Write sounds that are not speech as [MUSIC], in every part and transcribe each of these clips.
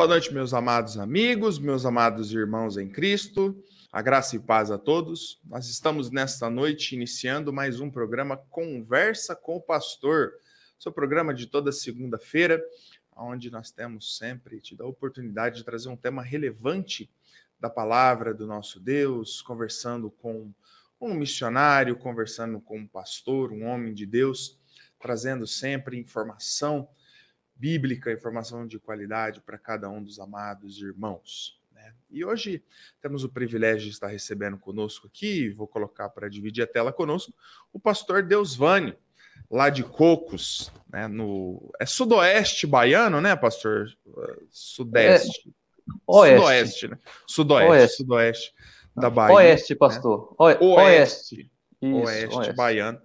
Boa noite, meus amados amigos, meus amados irmãos em Cristo. A graça e paz a todos. Nós estamos nesta noite iniciando mais um programa Conversa com o Pastor. Seu programa de toda segunda-feira, onde nós temos sempre te a oportunidade de trazer um tema relevante da palavra do nosso Deus, conversando com um missionário, conversando com um pastor, um homem de Deus, trazendo sempre informação bíblica, informação de qualidade para cada um dos amados irmãos. Né? E hoje temos o privilégio de estar recebendo conosco aqui, vou colocar para dividir a tela conosco, o pastor Deusvânio, lá de Cocos, né, no é sudoeste baiano, né, pastor? Sudeste. É, oeste. Sudoeste, né? Sudoeste, oeste. sudoeste da Bahia. Oeste, pastor. Né? Oeste. Oeste. Isso, oeste, oeste, baiano.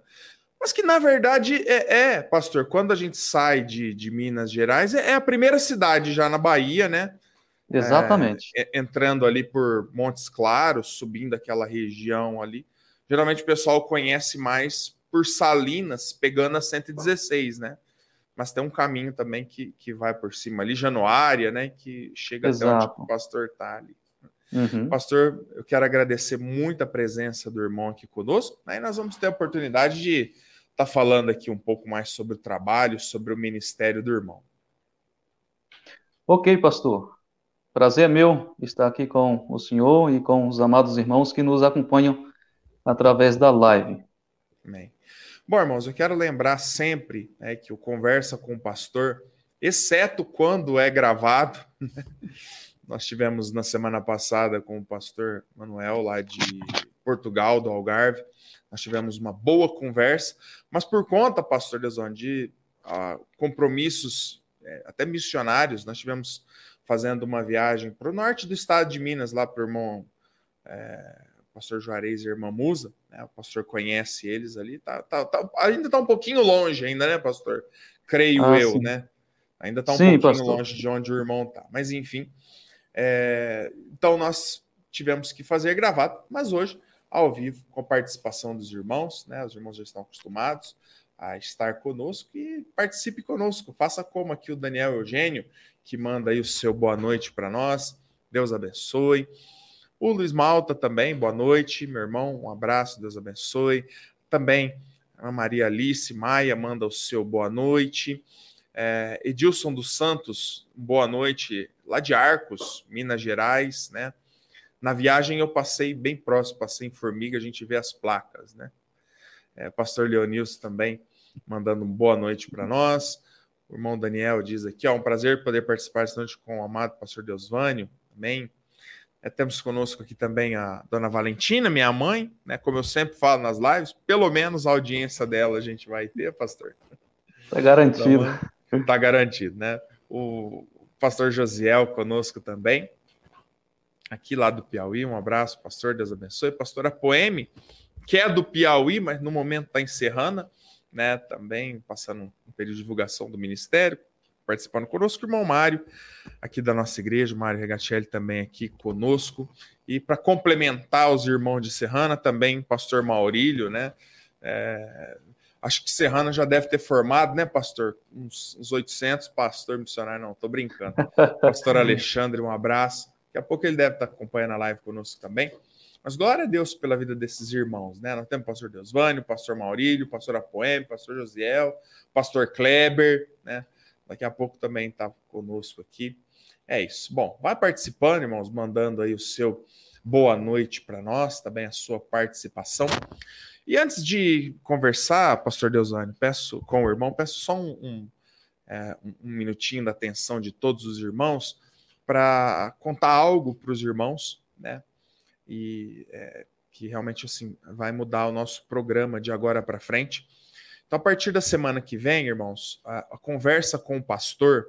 Mas que, na verdade, é, é, pastor, quando a gente sai de, de Minas Gerais, é, é a primeira cidade já na Bahia, né? Exatamente. É, entrando ali por Montes Claros, subindo aquela região ali. Geralmente o pessoal conhece mais por Salinas, pegando a 116, né? Mas tem um caminho também que, que vai por cima ali, Januária, né? Que chega Exato. até onde o pastor está ali. Uhum. Pastor, eu quero agradecer muito a presença do irmão aqui conosco. Aí né? nós vamos ter a oportunidade de estar tá falando aqui um pouco mais sobre o trabalho, sobre o ministério do irmão. Ok, pastor. Prazer é meu estar aqui com o senhor e com os amados irmãos que nos acompanham através da live. Amém. Bom, irmãos, eu quero lembrar sempre né, que o Conversa com o Pastor, exceto quando é gravado, né, nós tivemos na semana passada com o pastor Manuel, lá de Portugal, do Algarve, nós tivemos uma boa conversa, mas por conta, pastor Deson, de uh, compromissos é, até missionários, nós tivemos fazendo uma viagem para o norte do estado de Minas, lá para o irmão é, pastor Juarez e irmã Musa, né? o pastor conhece eles ali, tá, tá, tá ainda está um pouquinho longe ainda, né, pastor? Creio ah, eu, sim. né? Ainda está um sim, pouquinho pastor. longe de onde o irmão está. Mas enfim, é, então nós tivemos que fazer gravado, mas hoje ao vivo, com a participação dos irmãos, né? Os irmãos já estão acostumados a estar conosco e participe conosco. Faça como aqui o Daniel Eugênio, que manda aí o seu boa noite para nós. Deus abençoe. O Luiz Malta também, boa noite, meu irmão, um abraço, Deus abençoe. Também a Maria Alice Maia manda o seu boa noite. É, Edilson dos Santos, boa noite, lá de Arcos, Minas Gerais, né? Na viagem eu passei bem próximo, passei em Formiga, a gente vê as placas, né? É, Pastor Leonilson também mandando uma boa noite para nós. O irmão Daniel diz aqui, ó, um prazer poder participar esta noite com o amado pastor Deusvânio, amém. É, temos conosco aqui também a dona Valentina, minha mãe, né? Como eu sempre falo nas lives, pelo menos a audiência dela a gente vai ter, pastor. Está garantido. Está garantido, né? O pastor Josiel conosco também aqui lá do Piauí. Um abraço, pastor, Deus abençoe. Pastora Poeme, que é do Piauí, mas no momento está em Serrana, né? Também passando um período de divulgação do ministério, participando conosco, o irmão Mário, aqui da nossa igreja, Mário Regatelli também aqui conosco. E para complementar os irmãos de Serrana, também pastor Maurílio, né? É, acho que Serrana já deve ter formado, né, pastor? Uns, uns 800 pastor missionário, não, tô brincando. [LAUGHS] Pastor Alexandre, um abraço. Daqui a pouco ele deve estar acompanhando a live conosco também. Mas glória a Deus pela vida desses irmãos, né? Nós temos o pastor Deusvânio, o pastor Maurílio, o pastor Apoeme, o pastor Josiel, o pastor Kleber, né? Daqui a pouco também está conosco aqui. É isso. Bom, vai participando, irmãos, mandando aí o seu boa noite para nós, também a sua participação. E antes de conversar, pastor Deusvânio, peço com o irmão, peço só um, um, é, um minutinho da atenção de todos os irmãos para contar algo para os irmãos, né? E é, que realmente assim vai mudar o nosso programa de agora para frente. Então, a partir da semana que vem, irmãos, a, a, conversa com o pastor,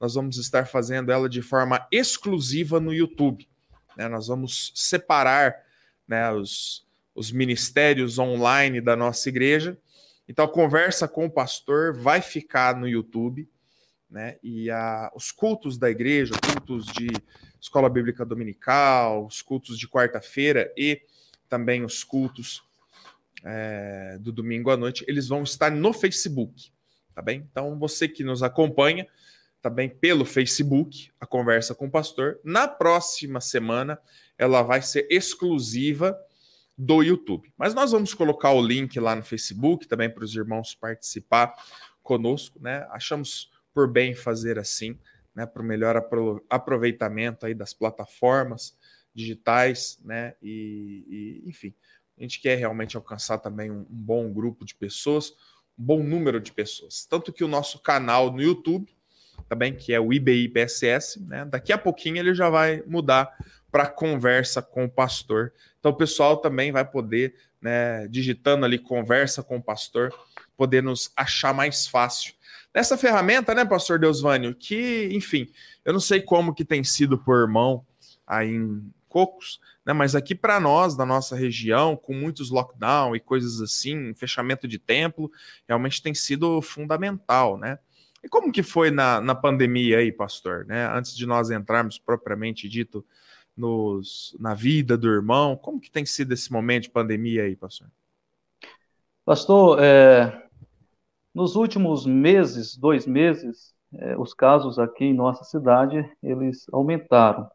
nós vamos estar fazendo ela de forma exclusiva no YouTube. Né? Nós vamos separar né, os, os ministérios online da nossa igreja. Então, a conversa com o pastor vai ficar no YouTube né? E a, os cultos da igreja, cultos de escola bíblica dominical, os cultos de quarta-feira e também os cultos é, do domingo à noite, eles vão estar no Facebook, tá bem? Então você que nos acompanha, também pelo Facebook, a conversa com o pastor. Na próxima semana, ela vai ser exclusiva do YouTube. Mas nós vamos colocar o link lá no Facebook também para os irmãos participar conosco, né? Achamos por bem fazer assim, né? Para o melhor aproveitamento aí das plataformas digitais, né? E, e, enfim, a gente quer realmente alcançar também um, um bom grupo de pessoas, um bom número de pessoas. Tanto que o nosso canal no YouTube, também, que é o IBIPSS, né? Daqui a pouquinho ele já vai mudar para conversa com o pastor. Então o pessoal também vai poder, né, digitando ali conversa com o pastor, poder nos achar mais fácil. Nessa ferramenta, né, pastor Deusvânio, que, enfim, eu não sei como que tem sido por irmão aí em Cocos, né, mas aqui para nós, da nossa região, com muitos lockdown e coisas assim, fechamento de templo, realmente tem sido fundamental, né? E como que foi na, na pandemia aí, pastor, né? Antes de nós entrarmos propriamente dito nos, na vida do irmão? Como que tem sido esse momento de pandemia aí, pastor? Pastor, é, nos últimos meses, dois meses, é, os casos aqui em nossa cidade, eles aumentaram.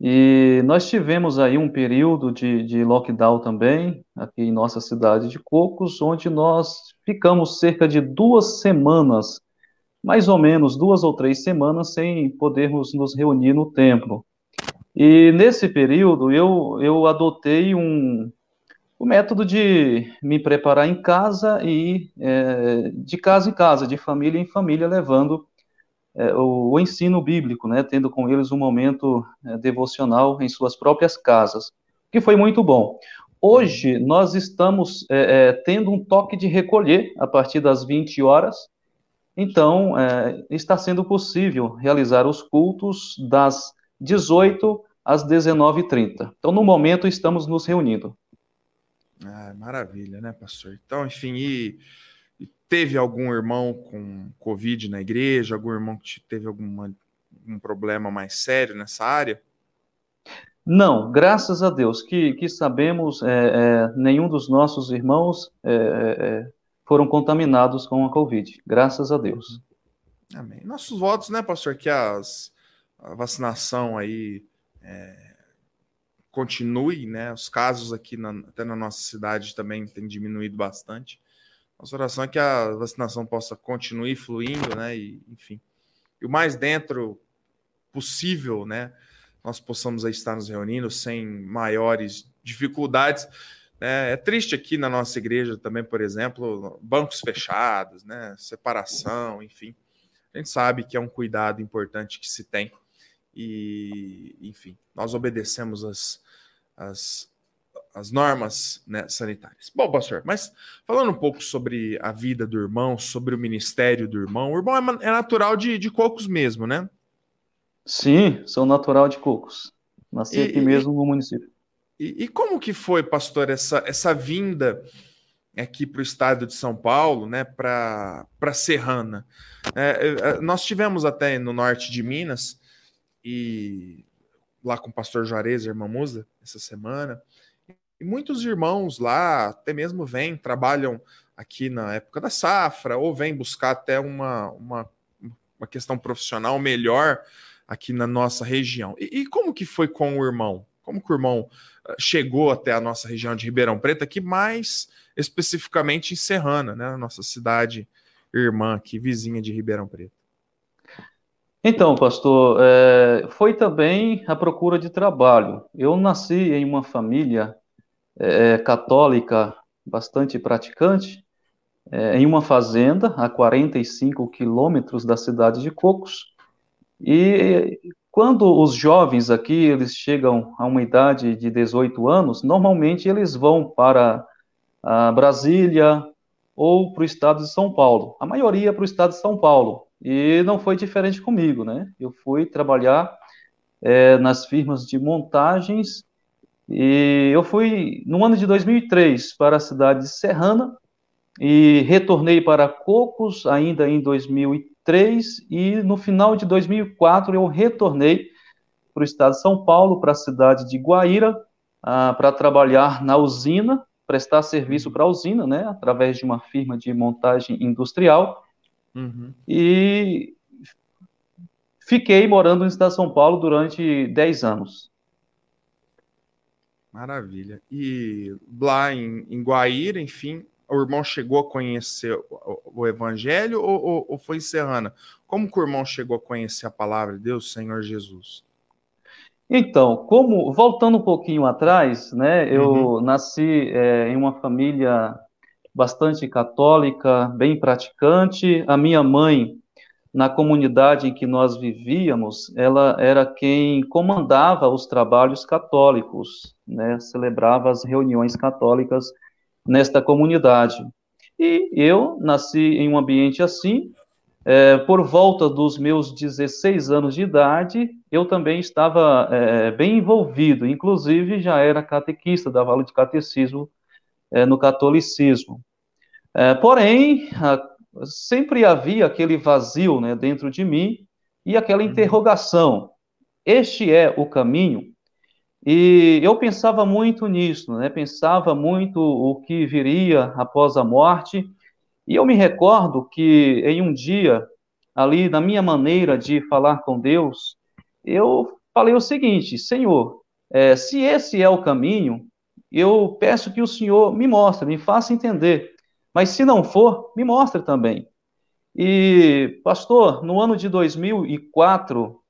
E nós tivemos aí um período de, de lockdown também, aqui em nossa cidade de Cocos, onde nós ficamos cerca de duas semanas, mais ou menos duas ou três semanas, sem podermos nos reunir no templo. E nesse período eu, eu adotei um, o método de me preparar em casa e é, de casa em casa, de família em família, levando é, o, o, ensino bíblico, né, tendo com eles um momento é, devocional em suas próprias casas, que foi muito bom. Hoje nós estamos é, é, tendo um toque de recolher a partir das 20 horas, então é, está sendo possível realizar os cultos das 18 às 19h30. Então, no momento, estamos nos reunindo. Ah, maravilha, né, pastor? Então, enfim, e, e, teve algum irmão com Covid na igreja? Algum irmão que teve alguma, algum problema mais sério nessa área? Não, graças a Deus, que, que sabemos, é, é, nenhum dos nossos irmãos é, é foram contaminados com a Covid, graças a Deus. Amém. Nossos votos, né, pastor, que as, a vacinação aí é, continue, né? Os casos aqui, na, até na nossa cidade, também têm diminuído bastante. Nossa oração é que a vacinação possa continuar fluindo, né? E, enfim, e o mais dentro possível, né? Nós possamos estar nos reunindo sem maiores dificuldades. É, é triste aqui na nossa igreja também, por exemplo, bancos fechados, né? Separação, enfim. A gente sabe que é um cuidado importante que se tem e, enfim, nós obedecemos as, as, as normas né, sanitárias. Bom, pastor, mas falando um pouco sobre a vida do irmão, sobre o ministério do irmão, o irmão é, é natural de, de Cocos mesmo, né? Sim, sou natural de Cocos. Nasci e, aqui mesmo no município. E, e, como que foi, pastor, essa, essa vinda aqui para o estado de São Paulo, né, para Serrana? É, é, nós tivemos até no norte de Minas e lá com o pastor Juarez irmã Musa essa semana. E muitos irmãos lá, até mesmo vêm, trabalham aqui na época da safra, ou vêm buscar até uma, uma, uma questão profissional melhor aqui na nossa região. E, e, como que foi com o irmão? Como que o irmão ah, chegou até a nossa região de Ribeirão Preto, aqui mais especificamente em Serrana, né, nossa cidade irmã aqui, vizinha de Ribeirão Preto? Então, pastor, é, foi também a procura de trabalho. Eu nasci em uma família é, católica bastante praticante, é, em uma fazenda a 45 quilômetros da cidade de Cocos. E quando os jovens aqui eles chegam a uma idade de 18 anos, normalmente eles vão para a Brasília ou para o estado de São Paulo. A maioria para o estado de São Paulo. E não foi diferente comigo, né? Eu fui trabalhar é, nas firmas de montagens e eu fui no ano de 2003 para a cidade de Serrana e retornei para Cocos ainda em 2003 e no final de 2004 eu retornei para o estado de São Paulo, para a cidade de Guaíra, ah, para trabalhar na usina, prestar serviço para a usina, né, através de uma firma de montagem industrial. Uhum. E fiquei morando no estado de São Paulo durante 10 anos. Maravilha. E lá em, em Guaíra, enfim, o irmão chegou a conhecer o, o Evangelho ou, ou, ou, foi em Serrana? Como que o irmão chegou a conhecer a palavra de Deus, Senhor Jesus? Então, como voltando um pouquinho atrás, né? Eu uhum. nasci é, em uma família bastante católica, bem praticante. A minha mãe, na comunidade em que nós vivíamos, ela era quem comandava os trabalhos católicos, né? Celebrava as reuniões católicas nesta comunidade. E eu nasci em um ambiente assim. É, por volta dos meus 16 anos de idade, eu também estava é, bem envolvido, inclusive já era catequista, dava aula de catecismo é, no catolicismo. É, porém, a, sempre havia aquele vazio né, dentro de mim e aquela uhum. interrogação: este é o caminho? E eu pensava muito nisso, né? Pensava muito o que viria após a morte. E eu me recordo que em um dia, ali na minha maneira de falar com Deus, eu falei o seguinte: Senhor, é, se esse é o caminho, eu peço que o Senhor me mostre, me faça entender. Mas se não for, me mostre também. E, pastor, no ano de 2004,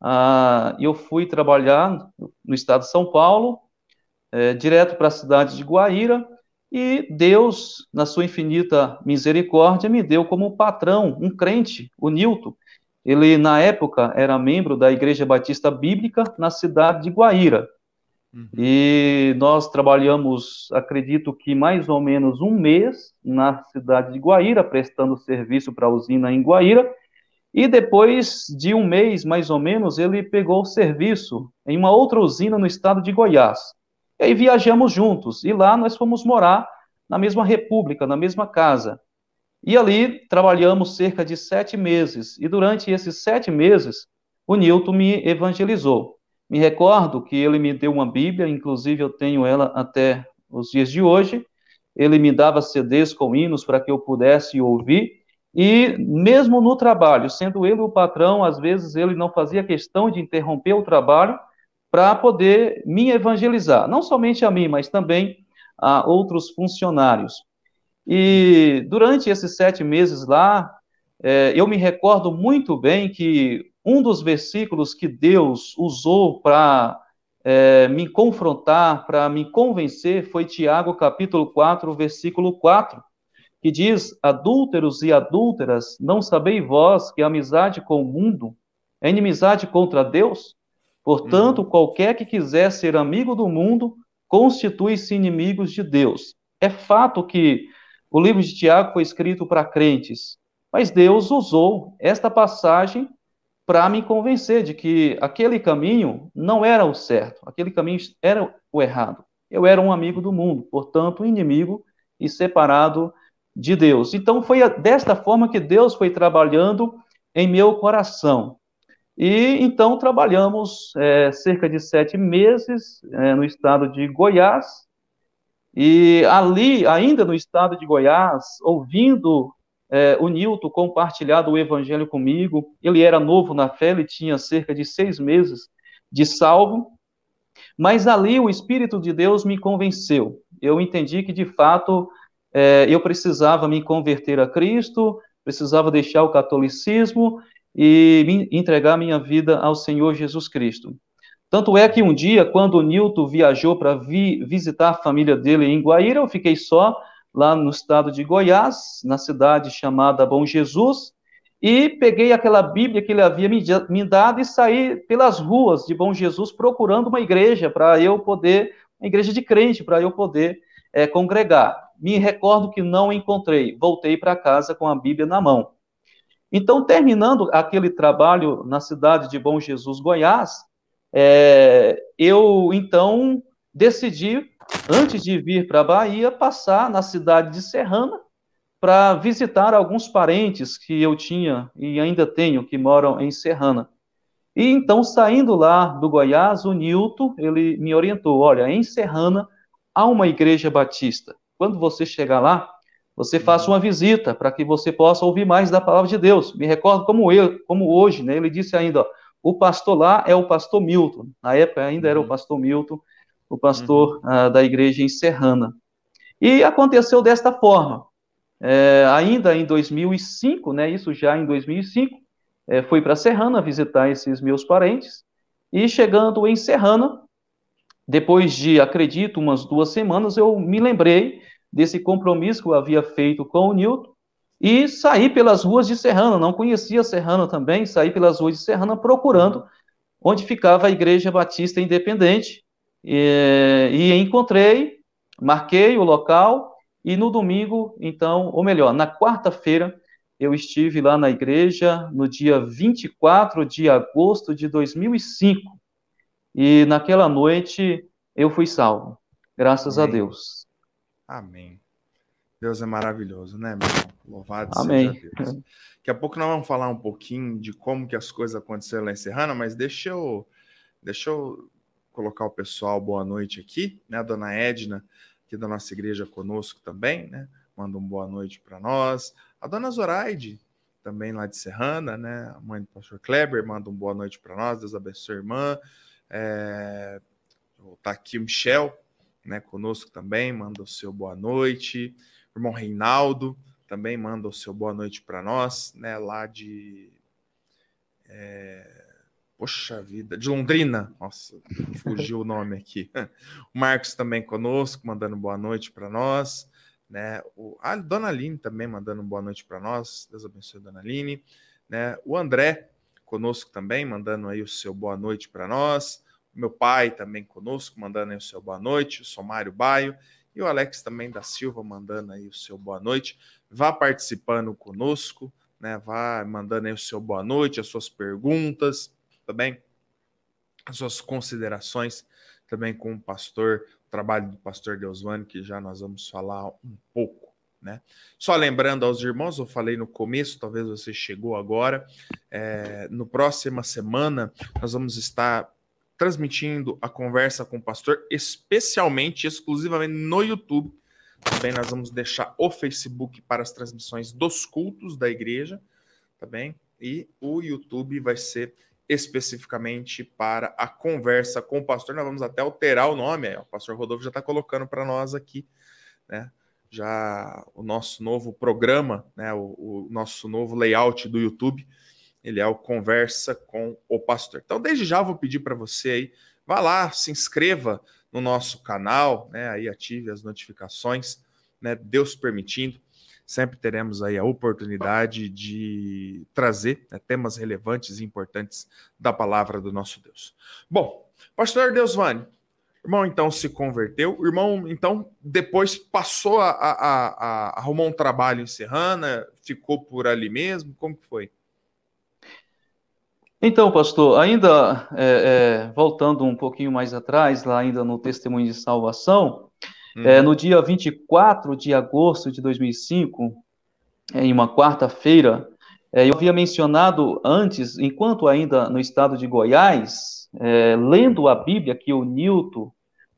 ah, eu fui trabalhar no estado de São Paulo, é, direto para a cidade de Guaíra, e Deus, na sua infinita misericórdia, me deu como patrão um crente, o Nilton. Ele, na época, era membro da Igreja Batista Bíblica na cidade de Guaíra. Uhum. E nós trabalhamos, acredito que mais ou menos um mês na cidade de Guaíra, prestando serviço para a usina em Guaíra, e depois de um mês, mais ou menos, ele pegou o serviço em uma outra usina no estado de Goiás. E aí viajamos juntos, e lá nós fomos morar na mesma república, na mesma casa. E ali trabalhamos cerca de sete meses, e durante esses sete meses, o Newton me evangelizou. Me recordo que ele me deu uma Bíblia, inclusive eu tenho ela até os dias de hoje. Ele me dava CDs com hinos para que eu pudesse ouvir, e mesmo no trabalho, sendo ele o patrão, às vezes ele não fazia questão de interromper o trabalho para poder me evangelizar, não somente a mim, mas também a outros funcionários. E durante esses sete meses lá, é, eu me recordo muito bem que um dos versículos que Deus usou para é, me confrontar, para me convencer, foi Tiago capítulo 4, versículo 4, que diz: Adúlteros e adúlteras, não sabeis vós que a amizade com o mundo é inimizade contra Deus? Portanto, uhum. qualquer que quiser ser amigo do mundo, constitui-se inimigos de Deus. É fato que o livro de Tiago foi escrito para crentes, mas Deus usou esta passagem para me convencer de que aquele caminho não era o certo, aquele caminho era o errado. Eu era um amigo do mundo, portanto, inimigo e separado de Deus. Então, foi desta forma que Deus foi trabalhando em meu coração. E então trabalhamos é, cerca de sete meses é, no estado de Goiás. E ali, ainda no estado de Goiás, ouvindo é, o Nilton compartilhar o evangelho comigo, ele era novo na fé, ele tinha cerca de seis meses de salvo. Mas ali o Espírito de Deus me convenceu. Eu entendi que, de fato, é, eu precisava me converter a Cristo, precisava deixar o catolicismo e me entregar minha vida ao Senhor Jesus Cristo. Tanto é que um dia, quando o Nilton viajou para vi, visitar a família dele em Guaíra, eu fiquei só lá no estado de Goiás, na cidade chamada Bom Jesus, e peguei aquela Bíblia que ele havia me, dado e saí pelas ruas de Bom Jesus procurando uma igreja para eu poder, uma igreja de crente, para eu poder é, congregar me recordo que não encontrei. Voltei para casa com a Bíblia na mão. Então, terminando aquele trabalho na cidade de Bom Jesus, Goiás, é, eu então decidi, antes de vir para a Bahia, passar na cidade de Serrana para visitar alguns parentes que eu tinha e ainda tenho que moram em Serrana. E então, saindo lá do Goiás, o Nilton, ele me orientou, olha, em Serrana há uma igreja batista. Quando você chegar lá, você faça uma visita para que você possa ouvir mais da palavra de Deus. Me recordo como eu, como hoje, né? Ele disse ainda, ó, o pastor lá é o pastor Milton. Na época ainda era o uhum. pastor Milton, o pastor uhum. uh, da igreja em Serrana. E aconteceu desta forma. É, ainda em 2005, né? Isso já em 2005, é, fui para Serrana visitar esses meus parentes. E chegando em Serrana, depois de, acredito, umas duas semanas, eu me lembrei desse compromisso que eu havia feito com o Newton e saí pelas ruas de Serrana, não conhecia Serrana também, saí pelas ruas de Serrana procurando onde ficava a Igreja Batista Independente e, e encontrei, marquei o local e no domingo, então, ou melhor, na quarta-feira, eu estive lá na igreja no dia 24 de agosto de 2005 e naquela noite eu fui salvo, graças Amém. a Deus. Amém. Deus é maravilhoso, né, meu irmão? Louvado Amém. seja Deus. Daqui a pouco nós vamos falar um pouquinho de como que as coisas aconteceram lá em Serrana, mas deixa eu, deixa eu colocar o pessoal boa noite aqui, né? A dona Edna, aqui da nossa igreja conosco também, né? Manda um boa noite para nós. A dona Zoraide, também lá de Serrana, né? A mãe do pastor Kleber, manda um boa noite para nós. Deus abençoe irmã. É... Tá aqui o Michel, né, conosco também, manda o seu boa noite. O irmão Reinaldo também manda o seu boa noite para nós, né, lá de. É... Poxa vida, de Londrina. Nossa, fugiu o nome aqui. O Marcos também conosco, mandando boa noite para nós. Né? O, a Dona Aline também mandando boa noite para nós. Deus abençoe, Dona Aline. Né? O André conosco também, mandando aí o seu boa noite para nós meu pai também conosco, mandando aí o seu boa noite, o Somário Baio, e o Alex também da Silva mandando aí o seu boa noite. Vá participando conosco, né? Vá mandando aí o seu boa noite, as suas perguntas, também as suas considerações também com o pastor, o trabalho do pastor Deusvani, que já nós vamos falar um pouco. Né? Só lembrando aos irmãos, eu falei no começo, talvez você chegou agora. É, no próxima semana, nós vamos estar transmitindo a conversa com o pastor, especialmente, exclusivamente no YouTube. Também nós vamos deixar o Facebook para as transmissões dos cultos da igreja, tá bem? E o YouTube vai ser especificamente para a conversa com o pastor. Nós vamos até alterar o nome, o pastor Rodolfo já está colocando para nós aqui, né? Já o nosso novo programa, né? O, o nosso novo layout do YouTube ele é o Conversa com o Pastor. Então, desde já vou pedir para você aí, vá lá, se inscreva no nosso canal, né? Aí ative as notificações, né? Deus permitindo, sempre teremos aí a oportunidade de trazer né, temas relevantes e importantes da palavra do nosso Deus. Bom, Pastor Deusvani, irmão então se converteu, irmão então depois passou a, a, a, arrumar um trabalho em Serrana, ficou por ali mesmo, como que foi? Então, pastor, ainda é, é, voltando um pouquinho mais atrás, lá ainda no testemunho de salvação, uhum. é, no dia 24 de agosto de 2005, em uma quarta-feira, é, eu havia mencionado antes, enquanto ainda no estado de Goiás, é, lendo a Bíblia que o Newton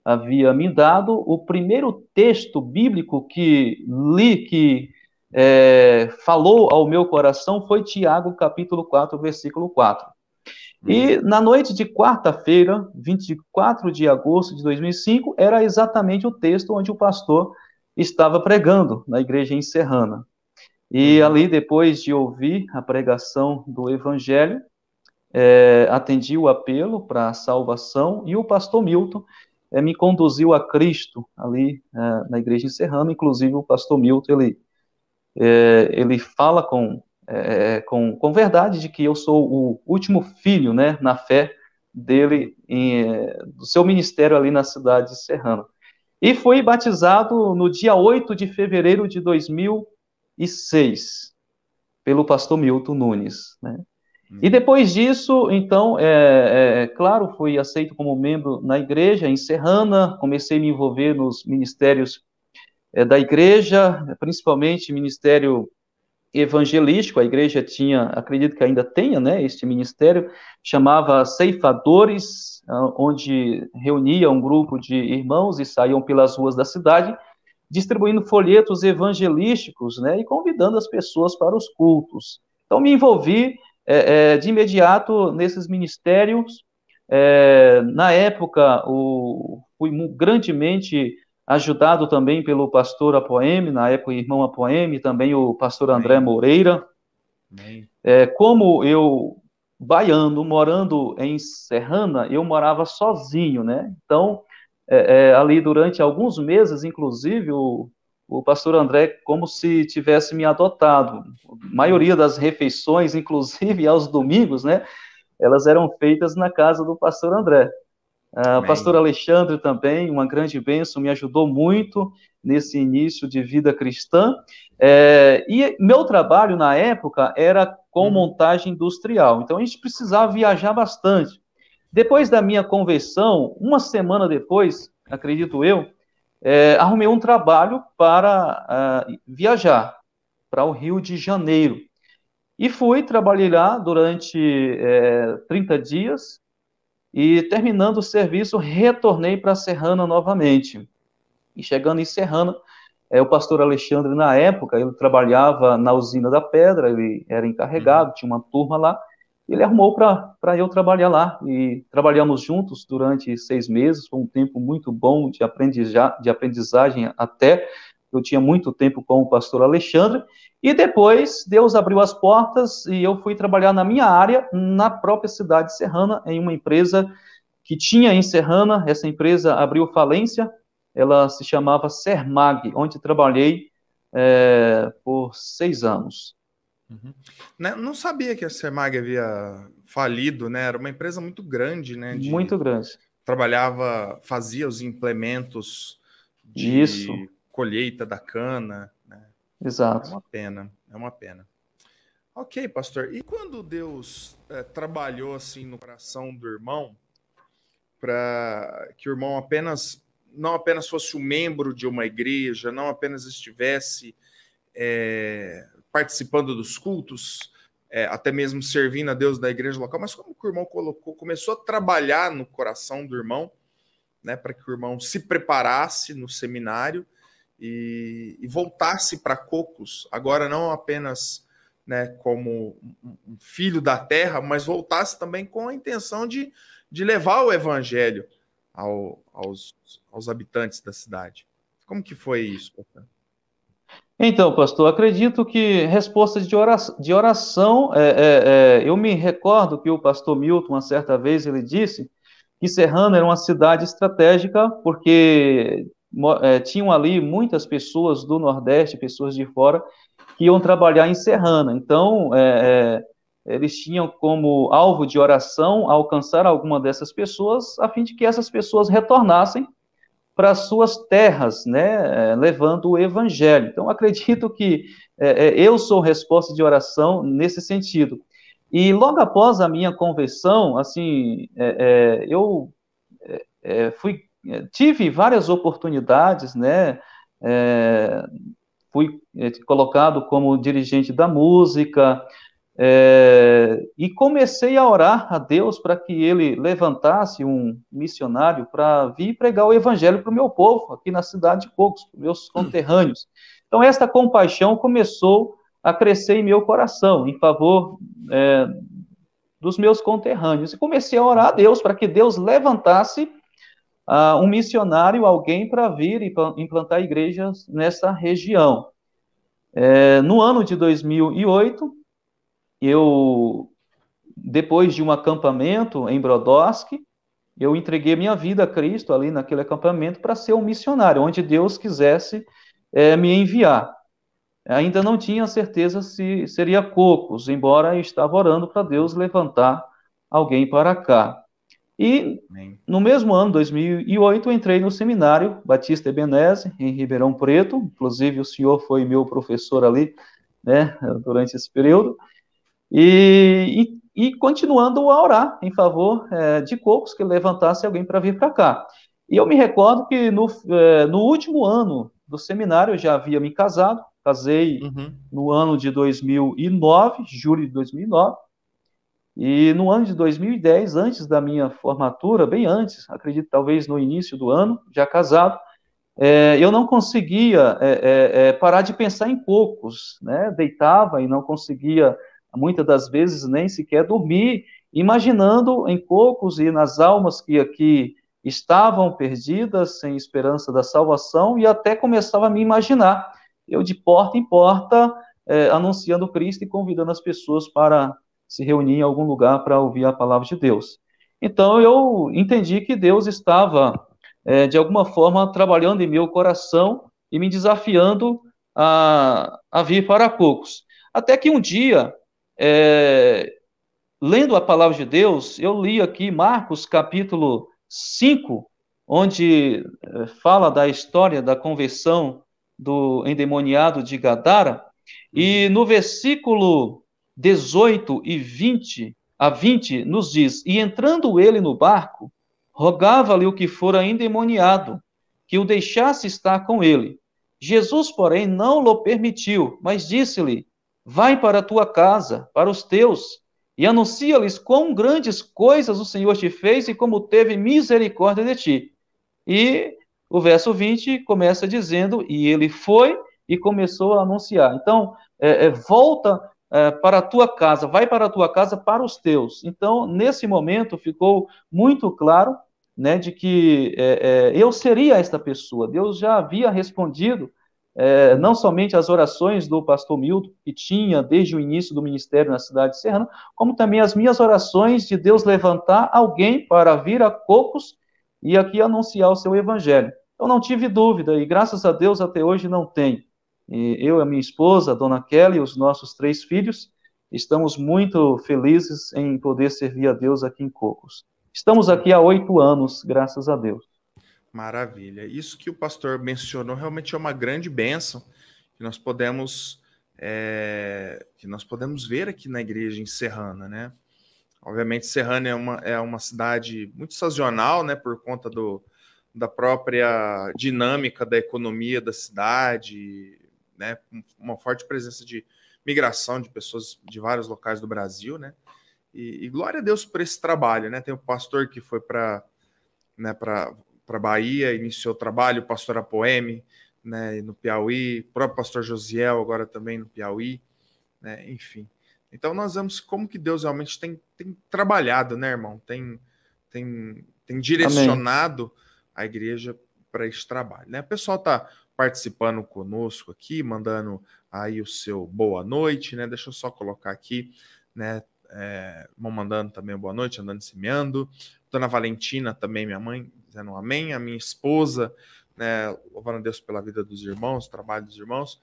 havia me dado, o primeiro texto bíblico que li, que é, falou ao meu coração foi Tiago, capítulo 4, versículo 4. E na noite de quarta-feira, 24 de agosto de 2005, era exatamente o texto onde o pastor estava pregando na igreja em Serrana. E uhum. ali, depois de ouvir a pregação do evangelho, é, atendi o apelo para a salvação e o pastor Milton é, me conduziu a Cristo ali é, na igreja em Serrana. Inclusive, o pastor Milton ele, é, ele fala com é, com, com verdade de que eu sou o último filho, né, na fé dele, em, é, do seu ministério ali na cidade de Serrana. E fui batizado no dia 8 de fevereiro de 2006, pelo pastor Milton Nunes, né. Hum. E depois disso, então, é, é, claro, fui aceito como membro na igreja em Serrana, comecei a me envolver nos ministérios é, da igreja, principalmente ministério evangelístico, a igreja tinha, acredito que ainda tenha, né, este ministério, chamava Ceifadores, ah, onde reunia um grupo de irmãos e saíam pelas ruas da cidade, distribuindo folhetos evangelísticos, né, e convidando as pessoas para os cultos. Então, me envolvi é, é, de imediato nesses ministérios. É, na época, o, fui grandemente ajudado também pelo pastor Apoeme, na época o irmão Apoeme, também o pastor André Moreira. É, como eu, baiano, morando em Serrana, eu morava sozinho, né? Então, é, é, ali durante alguns meses, inclusive, o, o pastor André como se tivesse me adotado. A maioria das refeições, [LAUGHS] inclusive aos domingos, né? Elas eram feitas na casa do pastor André. Uh, pastor Alexandre também, uma grande bênção, me ajudou muito nesse início de vida cristã. É, e meu trabalho na época era com uhum. montagem industrial, então a gente precisava viajar bastante. Depois da minha conversão, uma semana depois, acredito eu, é, arrumei um trabalho para uh, viajar para o Rio de Janeiro. E fui, trabalhei lá durante é, 30 dias, e terminando o serviço, retornei para Serrana novamente. E chegando em Serrana, é, o pastor Alexandre, na época, ele trabalhava na usina da pedra, ele era encarregado, uhum. tinha uma turma lá, ele arrumou para eu trabalhar lá, e trabalhamos juntos durante seis meses, foi um tempo muito bom de, aprendiza de aprendizagem até, eu tinha muito tempo com o pastor Alexandre, e depois Deus abriu as portas e eu fui trabalhar na minha área, na própria cidade de Serrana, em uma empresa que tinha em Serrana, essa empresa abriu falência, ela se chamava Sermag, onde trabalhei é, por seis anos. Uhum. Né, não sabia que a Sermag havia falido, né? Era uma empresa muito grande, né? De... Muito grande. Trabalhava, fazia os implementos de Isso. Colheita da cana. Né? Exato. É uma pena, é uma pena. Ok, pastor. E quando Deus é, trabalhou assim no coração do irmão, para que o irmão apenas não apenas fosse um membro de uma igreja, não apenas estivesse é, participando dos cultos, é, até mesmo servindo a Deus da igreja local, mas como que o irmão colocou, começou a trabalhar no coração do irmão, né, para que o irmão se preparasse no seminário e, e voltasse para Cocos, agora não apenas né, como um filho da terra, mas voltasse também com a intenção de, de levar o evangelho ao, aos, aos habitantes da cidade. Como que foi isso, pastor? Então, pastor, acredito que respostas de oração, de oração é, é, é, eu me recordo que o pastor Milton, uma certa vez, ele disse que Serrano era uma cidade estratégica porque é, tinham ali muitas pessoas do Nordeste, pessoas de fora, que iam trabalhar em Serrana. Então, é, é, eles tinham como alvo de oração alcançar alguma dessas pessoas, a fim de que essas pessoas retornassem para suas terras, né, é, levando o evangelho. Então, [LAUGHS] acredito que é, é, eu sou resposta de oração nesse sentido. E logo após a minha conversão, assim, é, eu fui tive várias oportunidades, né? fui colocado como dirigente da música, é, e comecei a orar a Deus para que ele levantasse um missionário para vir pregar o evangelho para o meu povo, aqui na cidade de Cocos, para meus conterrâneos. Então, esta compaixão começou a crescer em meu coração, em favor é, dos meus conterrâneos. E comecei a orar a Deus para que Deus levantasse uh, um missionário, alguém para vir e implantar igrejas nessa região. É, no ano de 2008, eu, depois de um acampamento em Brodowski, eu entreguei minha vida a Cristo ali naquele acampamento para ser um missionário, onde Deus quisesse é, me enviar. Ainda não tinha certeza se seria Cocos, embora eu estava orando para Deus levantar alguém para cá. E Amém. no mesmo ano, 2008, eu entrei no seminário Batista Ebeneze, em Ribeirão Preto, inclusive o senhor foi meu professor ali, né, durante esse período, e, e, e continuando a orar em favor é, de Cocos, que levantasse alguém para vir para cá. E eu me recordo que no, é, no último ano do seminário eu já havia me casado, casei uhum. no ano de 2009, julho de 2009, e no ano de 2010, antes da minha formatura, bem antes, acredito talvez no início do ano, já casado, é, eu não conseguia é, é, é, parar de pensar em poucos, né? Deitava e não conseguia, muitas das vezes, nem sequer dormir, imaginando em poucos e nas almas que aqui estavam perdidas, sem esperança da salvação, e até começava a me imaginar, eu de porta em porta, é, anunciando Cristo e convidando as pessoas para se reunir em algum lugar para ouvir a palavra de Deus. Então eu entendi que Deus estava, é, de alguma forma, trabalhando em meu coração e me desafiando a, a vir para poucos. Até que um dia, é, lendo a palavra de Deus, eu li aqui Marcos capítulo 5, onde é, fala da história da conversão do endemoniado de Gadara, e no versículo 18 e 20, a 20 nos diz: E entrando ele no barco, rogava-lhe o que fora endemoniado, que o deixasse estar com ele. Jesus, porém, não lhe permitiu, mas disse-lhe: Vai para a tua casa, para os teus, e anuncia-lhes quão grandes coisas o Senhor te fez e como teve misericórdia de ti. E o verso 20 começa dizendo: E ele foi e começou a anunciar. Então, é, é, volta é, para a tua casa, vai para a tua casa para os teus. Então, nesse momento, ficou muito claro né, de que é, é, eu seria esta pessoa. Deus já havia respondido é, não somente as orações do pastor Milton, que tinha desde o início do ministério na cidade de Serrano, como também as minhas orações de Deus levantar alguém para vir a Cocos e aqui anunciar o seu evangelho. Eu não tive dúvida, e graças a Deus até hoje não tenho. Eu a minha esposa, a dona Kelly, os nossos três filhos, estamos muito felizes em poder servir a Deus aqui em Cocos. Estamos aqui há oito anos, graças a Deus. Maravilha. Isso que o pastor mencionou realmente é uma grande bênção que nós podemos é, que nós podemos ver aqui na igreja em Serrana, né? Obviamente, Serrana é uma, é uma cidade muito sazonal, né? Por conta do, da própria dinâmica da economia da cidade, né, uma forte presença de migração de pessoas de vários locais do Brasil, né? E, e glória a Deus por esse trabalho, né? Tem o pastor que foi para né, para Bahia, iniciou o trabalho, o pastor Apoeme, né, no Piauí, o próprio pastor Josiel agora também no Piauí, né? Enfim. Então nós vemos como que Deus realmente tem, tem trabalhado, né, irmão? Tem tem, tem direcionado Amém. a igreja para esse trabalho, né? O pessoal tá participando conosco aqui, mandando aí o seu boa noite, né? Deixa eu só colocar aqui, né? É, vão mandando também boa noite, andando semeando. Dona Valentina também, minha mãe, dizendo um amém. A minha esposa, né? Louvando a Deus pela vida dos irmãos, trabalho dos irmãos.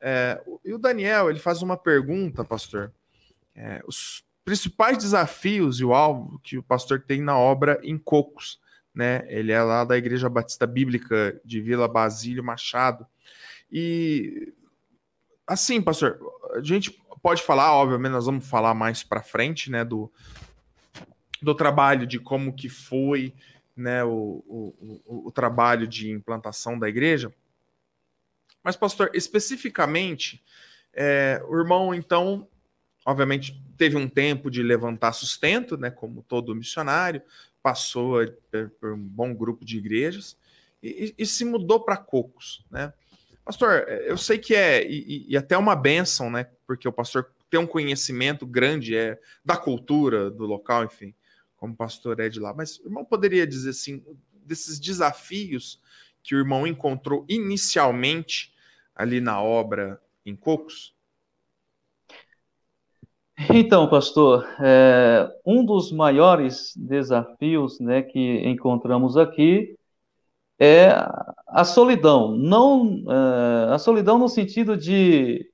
É, e o Daniel, ele faz uma pergunta, pastor. É, os principais desafios e o alvo que o pastor tem na obra em Cocos né? Ele é lá da Igreja Batista Bíblica de Vila Basílio Machado. E assim, pastor, a gente pode falar, obviamente, nós vamos falar mais para frente, né, do, do trabalho de como que foi, né, o, o, o, o trabalho de implantação da igreja. Mas, pastor, especificamente, é, o irmão, então, obviamente, teve um tempo de levantar sustento, né, como todo missionário, passou por um bom grupo de igrejas e, e se mudou para Cocos, né? Pastor, eu sei que é e, e, até uma benção, né? Porque o pastor tem um conhecimento grande é da cultura do local, enfim, como pastor é de lá. Mas o irmão poderia dizer assim desses desafios que o irmão encontrou inicialmente ali na obra em Cocos? Então, pastor, é, um dos maiores desafios né, que encontramos aqui é a solidão. Não, é, a solidão no sentido de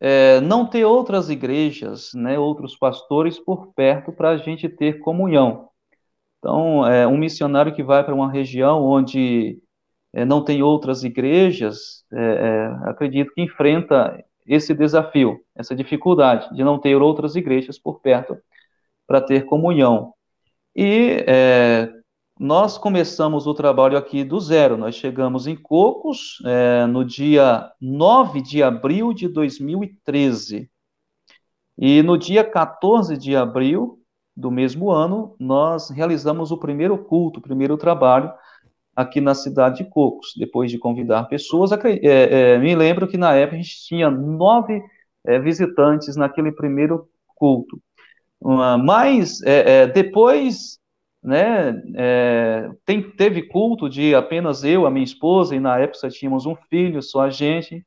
é, não ter outras igrejas, né, outros pastores por perto para a gente ter comunhão. Então, é, um missionário que vai para uma região onde é, não tem outras igrejas, é, acredito que enfrenta esse desafio, essa dificuldade de não ter outras igrejas por perto para ter comunhão. E é, nós começamos o trabalho aqui do zero. Nós chegamos em Cocos é, no dia 9 de abril de 2013. E no dia 14 de abril do mesmo ano, nós realizamos o primeiro culto, o primeiro trabalho aqui na cidade de Cocos, depois de convidar pessoas. É, é, me lembro que na época a gente tinha nove é, visitantes naquele primeiro culto. Uh, mas é, é, depois né, é, tem, teve culto de apenas eu, a minha esposa, e na época tínhamos um filho, só a gente.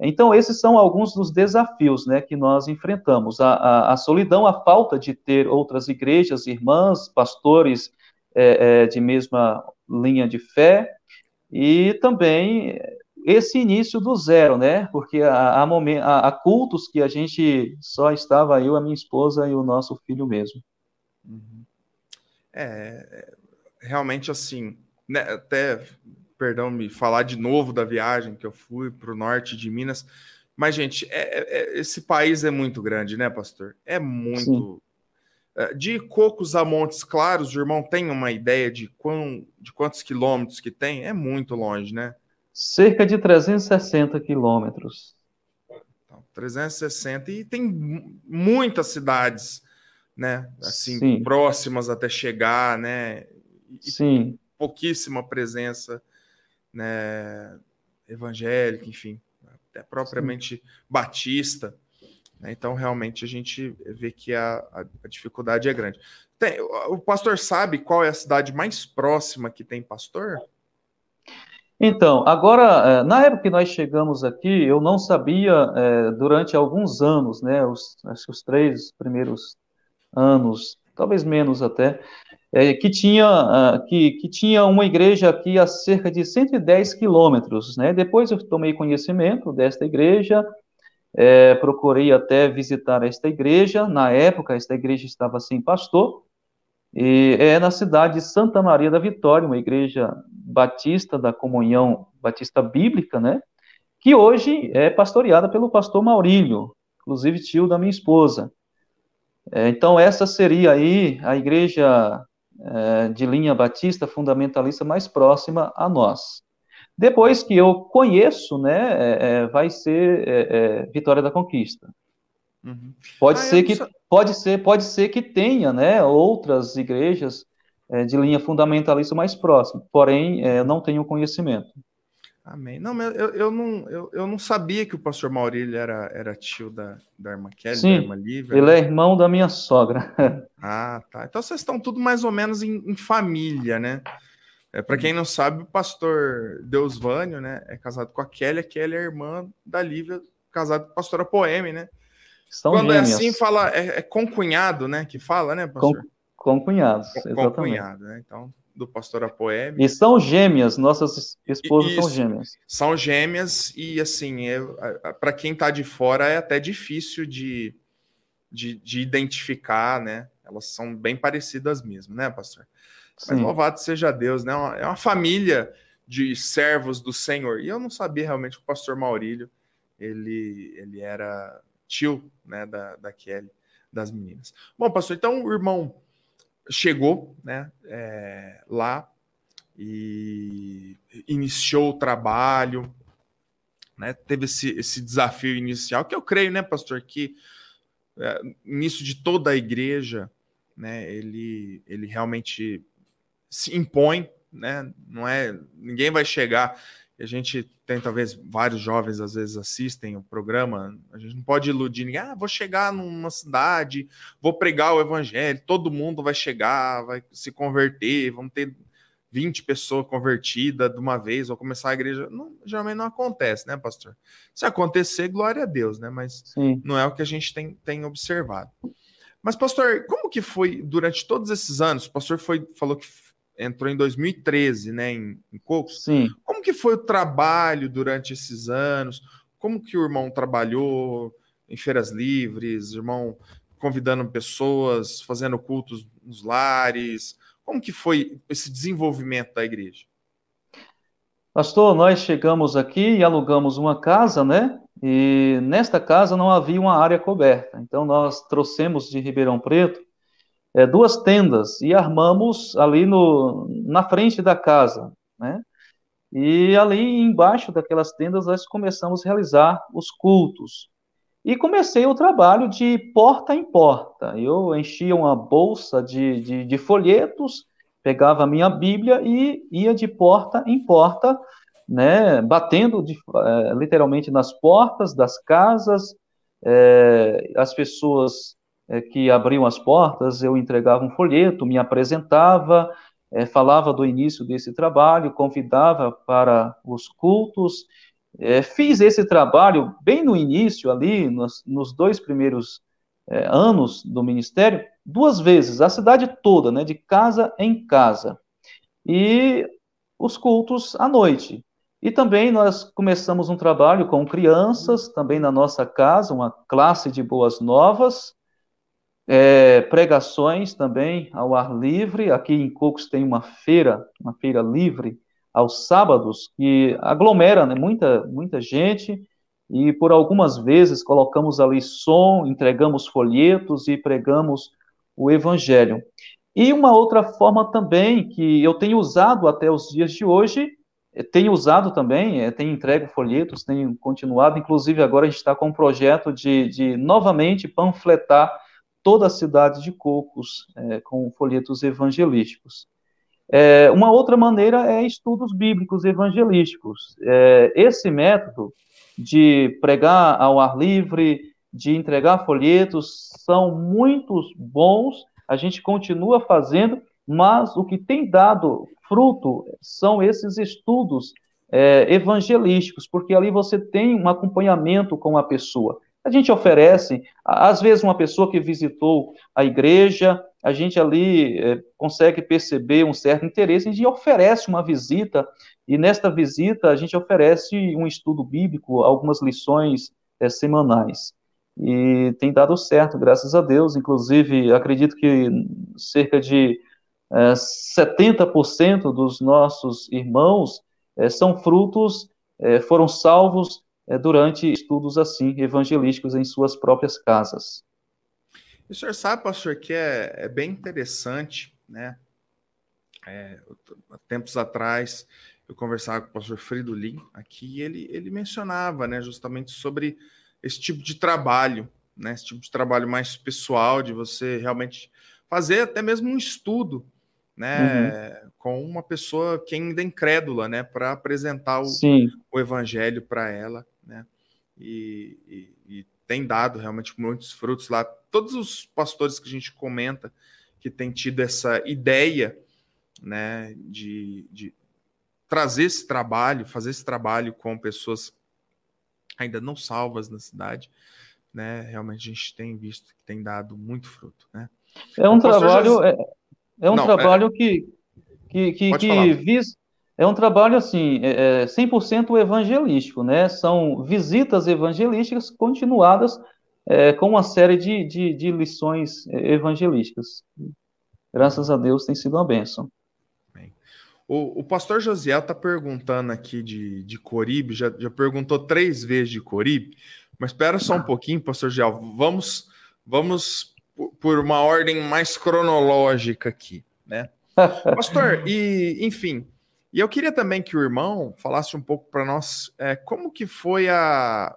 Então, esses são alguns dos desafios né, que nós enfrentamos. A, a, a solidão, a falta de ter outras igrejas, irmãs, pastores é, é, de mesma linha de fé, e também esse início do zero, né? Porque há, há, há cultos que a gente só estava eu, a minha esposa e o nosso filho mesmo. Uhum. É, realmente assim, né, até perdão, me falar de novo da viagem que eu fui para o norte de Minas. Mas, gente, é, é, é, esse país é muito grande, né, pastor? É muito. Sim. É, de Cocos a Montes Claros, o irmão tem uma ideia de, quão, de quantos quilômetros que tem? É muito longe, né? Cerca de 360 quilômetros. Então, 360 e tem muitas cidades, né? Assim, Sim. próximas até chegar, né? E Sim. Pouquíssima presença né, evangélica, enfim, até propriamente Sim. batista. Né? Então, realmente, a gente vê que a, a, dificuldade é grande. Tem, o pastor sabe qual é a cidade mais próxima que tem pastor? Então, agora, é, na época que nós chegamos aqui, eu não sabia, é, durante alguns anos, né, os, acho que os três primeiros anos, talvez menos até, é, que, tinha, uh, que, que tinha uma igreja aqui a cerca de 110 quilômetros. Né? Depois eu tomei conhecimento desta igreja, é, procurei até visitar esta igreja. Na época, esta igreja estava sem pastor, e é na cidade de Santa Maria da Vitória, uma igreja batista da comunhão batista bíblica, né? Que hoje é pastoreada pelo pastor Maurílio, inclusive tio da minha esposa. É, então, essa seria aí a igreja é, de linha batista fundamentalista mais próxima a nós. Depois que eu conheço, né, é, é vai ser é, Vitória da Conquista. Uhum. Pode ah, ser que pode ser pode ser que tenha, né, outras igrejas de linha fundamentalista mais próxima. Porém, eu não tenho conhecimento. Amém. Não, mas eu, eu, não, eu, eu não sabia que o pastor Maurílio era, era tio da, da irmã Kelly, Sim, da irmã Lívia. Ele é irmão da minha sogra. Ah, tá. Então vocês estão tudo mais ou menos em, em família, né? É, Para quem não sabe, o pastor Deusvânio, né, é casado com a Kelly, a Kelly é irmã da Lívia, casado com a pastora Poeme, né? São Quando é gêmeas. é assim, fala, é, é concunhado, né, que fala, né, pastor? Com, concunhados, exatamente. Concunhado, né? Então, do pastor Apoeme. E são gêmeas, nossas esposas são gêmeas. São gêmeas e assim, é, para quem está de fora é até difícil de, de, de, identificar, né? Elas são bem parecidas mesmo, né, pastor? Sim. Mas louvado seja Deus, né? É uma família de servos do Senhor. E eu não sabia realmente que o pastor Maurílio ele, ele era tio né, da, da Kelly, das meninas. Bom, pastor, então o irmão chegou né, é, lá e iniciou o trabalho, né, teve esse, esse desafio inicial, que eu creio, né, pastor, que é, início de toda a igreja, né, ele, ele realmente se impõe, né, não é, ninguém vai chegar, a gente tem talvez vários jovens às vezes assistem o programa, a gente não pode iludir ninguém, ah, vou chegar numa cidade, vou pregar o evangelho, todo mundo vai chegar, vai se converter, vamos ter 20 pessoas convertidas de uma vez, ou começar a igreja. Não, geralmente não acontece, né, pastor? Se acontecer, glória a Deus, né? Mas Sim. não é o que a gente tem, tem observado. Mas, pastor, como que foi durante todos esses anos? O pastor foi, falou que entrou em 2013, né, em, em Cocos. Sim. Como que foi o trabalho durante esses anos? Como que o irmão trabalhou em feiras livres, irmão convidando pessoas, fazendo cultos nos lares? Como que foi esse desenvolvimento da igreja? Pastor, nós chegamos aqui e alugamos uma casa, né? E nesta casa não havia uma área coberta. Então nós trouxemos de Ribeirão Preto é, duas tendas e armamos ali no, na frente da casa, né? E ali embaixo daquelas tendas nós começamos a realizar os cultos. E comecei o trabalho de porta em porta. Eu enchia uma bolsa de, de, de folhetos pegava a minha Bíblia e ia de porta em porta, né, batendo de, é, literalmente nas portas das casas, é, as pessoas que abriam as portas, eu entregava um folheto, me apresentava, é, falava do início desse trabalho, convidava para os cultos. É, fiz esse trabalho bem no início, ali, nos, nos dois primeiros é, anos do ministério, duas vezes, a cidade toda, né, de casa em casa. E os cultos à noite. E também nós começamos um trabalho com crianças, também na nossa casa, uma classe de boas novas, é, pregações também ao ar livre. Aqui em Cocos tem uma feira, uma feira livre aos sábados, que aglomera né, muita, muita gente, e por algumas vezes colocamos ali som, entregamos folhetos e pregamos o evangelho. E uma outra forma também que eu tenho usado até os dias de hoje, tenho usado também, é, tenho entregue folhetos, tenho continuado, inclusive agora a gente está com um projeto de, de novamente panfletar toda a cidade de Cocos é, com folhetos evangelísticos. É, uma outra maneira é estudos bíblicos evangelísticos. É, esse método de pregar ao ar livre, de entregar folhetos, são muito bons, a gente continua fazendo, mas o que tem dado fruto são esses estudos é, evangelísticos, porque ali você tem um acompanhamento com a pessoa. A gente oferece, às vezes, uma pessoa que visitou a igreja, a gente ali é, consegue perceber um certo interesse, a gente oferece uma visita, e nesta visita a gente oferece um estudo bíblico, algumas lições é, semanais. E tem dado certo, graças a Deus. Inclusive, acredito que cerca de é, 70% dos nossos irmãos são frutos, foram salvos durante estudos assim, evangelísticos em suas próprias casas. o senhor sabe, pastor, que é, é bem interessante, né? É, tempos atrás, eu conversava com o pastor Fridolin aqui, e ele, ele mencionava, né, justamente sobre esse tipo de trabalho, né, esse tipo de trabalho mais pessoal, de você realmente fazer até mesmo um estudo, né, uhum. com uma pessoa que ainda é incrédula, né, para apresentar o, o evangelho para ela né? E, e, e, tem dado realmente muitos frutos lá. Todos os pastores que a gente comenta que tem tido essa ideia, né, de, de trazer esse trabalho, fazer esse trabalho com pessoas ainda não salvas na cidade, né? Realmente a gente tem visto que tem dado muito fruto, né? É um trabalho, já... é, é, um não, trabalho é... que que, que, que visa é um trabalho assim, é, 100% é evangelístico, né? São visitas evangelísticas continuadas é, com uma série de, de, de, lições é, evangelísticas. Graças a Deus tem sido uma bênção. O, o pastor Josiel está perguntando aqui de, de Coribe, já, já perguntou três vezes de Coribe, mas espera só um pouquinho, pastor Josiel, vamos, vamos por uma ordem mais cronológica aqui, né? [LAUGHS] Pastor, e enfim, e eu queria também que o irmão falasse um pouco para nós é, como que foi a,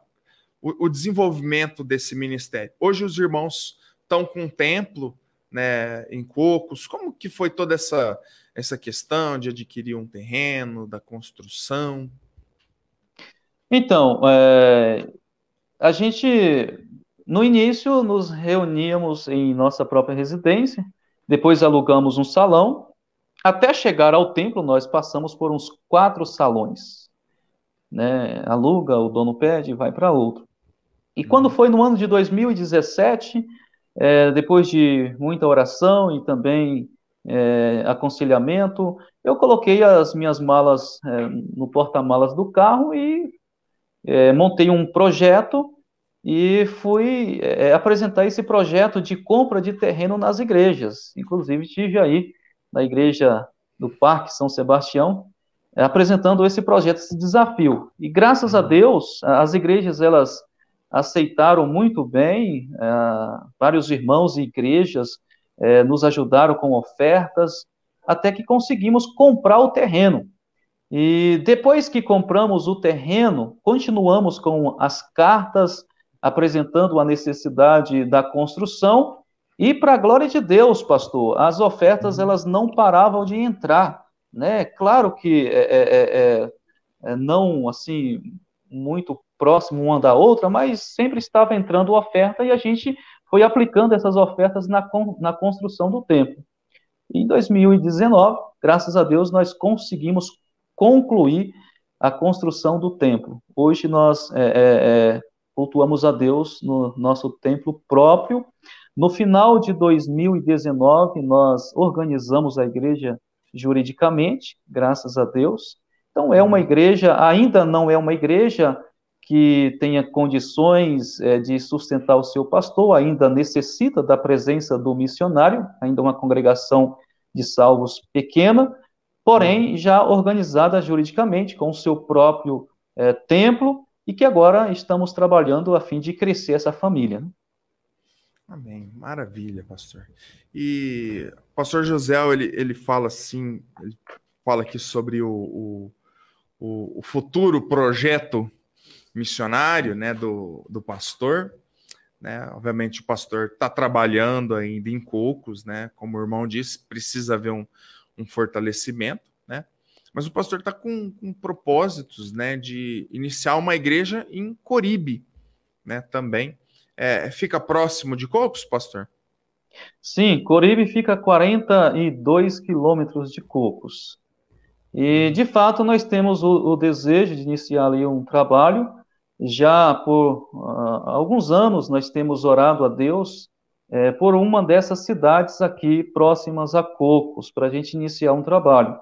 o, o, desenvolvimento desse ministério. Hoje os irmãos estão com um templo né, em Cocos. Como que foi toda essa, essa questão de adquirir um terreno, da construção? Então, é, a gente, no início, nos reuníamos em nossa própria residência, depois alugamos um salão, até chegar ao templo, nós passamos por uns quatro salões. Né? Aluga, o dono pede, vai para outro. E quando foi no ano de 2017, é, depois de muita oração e também é, aconselhamento, eu coloquei as minhas malas é, no porta-malas do carro e é, montei um projeto e fui é, apresentar esse projeto de compra de terreno nas igrejas. Inclusive, tive aí na igreja do Parque São Sebastião, é, apresentando esse projeto, esse desafio. E graças a Deus, as igrejas elas aceitaram muito bem, é, vários irmãos e igrejas é, nos ajudaram com ofertas, até que conseguimos comprar o terreno. E depois que compramos o terreno, continuamos com as cartas apresentando a necessidade da construção E para a glória de Deus, pastor, as ofertas elas não paravam de entrar, né? Claro que é, é, é, é não assim muito próximo uma da outra, mas sempre estava entrando oferta e a gente foi aplicando essas ofertas na, na construção do templo. Em 2019, graças a Deus, nós conseguimos concluir a construção do templo. Hoje nós é, é, é, cultuamos a Deus no nosso templo próprio. No final de 2019, nós organizamos a igreja juridicamente, graças a Deus. Então, é uma igreja, ainda não é uma igreja que tenha condições é, de sustentar o seu pastor, ainda necessita da presença do missionário, ainda uma congregação de salvos pequena, porém já organizada juridicamente, com o seu próprio é, templo, e que agora estamos trabalhando a fim de crescer essa família. Amém. Maravilha, pastor. E pastor José, ele, ele fala assim, ele fala aqui sobre o, o, o futuro projeto missionário né, do, do pastor. Né? Obviamente, o pastor está trabalhando ainda em cocos, né? como o irmão disse, precisa haver um, um fortalecimento, né? Mas o pastor está com, com, propósitos, né, de iniciar uma igreja em Coribe, né, também. É, fica próximo de Cocos, pastor? Sim, Coribe fica a 42 quilômetros de Cocos. E, de fato, nós temos o, o, desejo de iniciar ali um trabalho. Já por uh, alguns anos nós temos orado a Deus é, por uma dessas cidades aqui próximas a Cocos, para a gente iniciar um trabalho.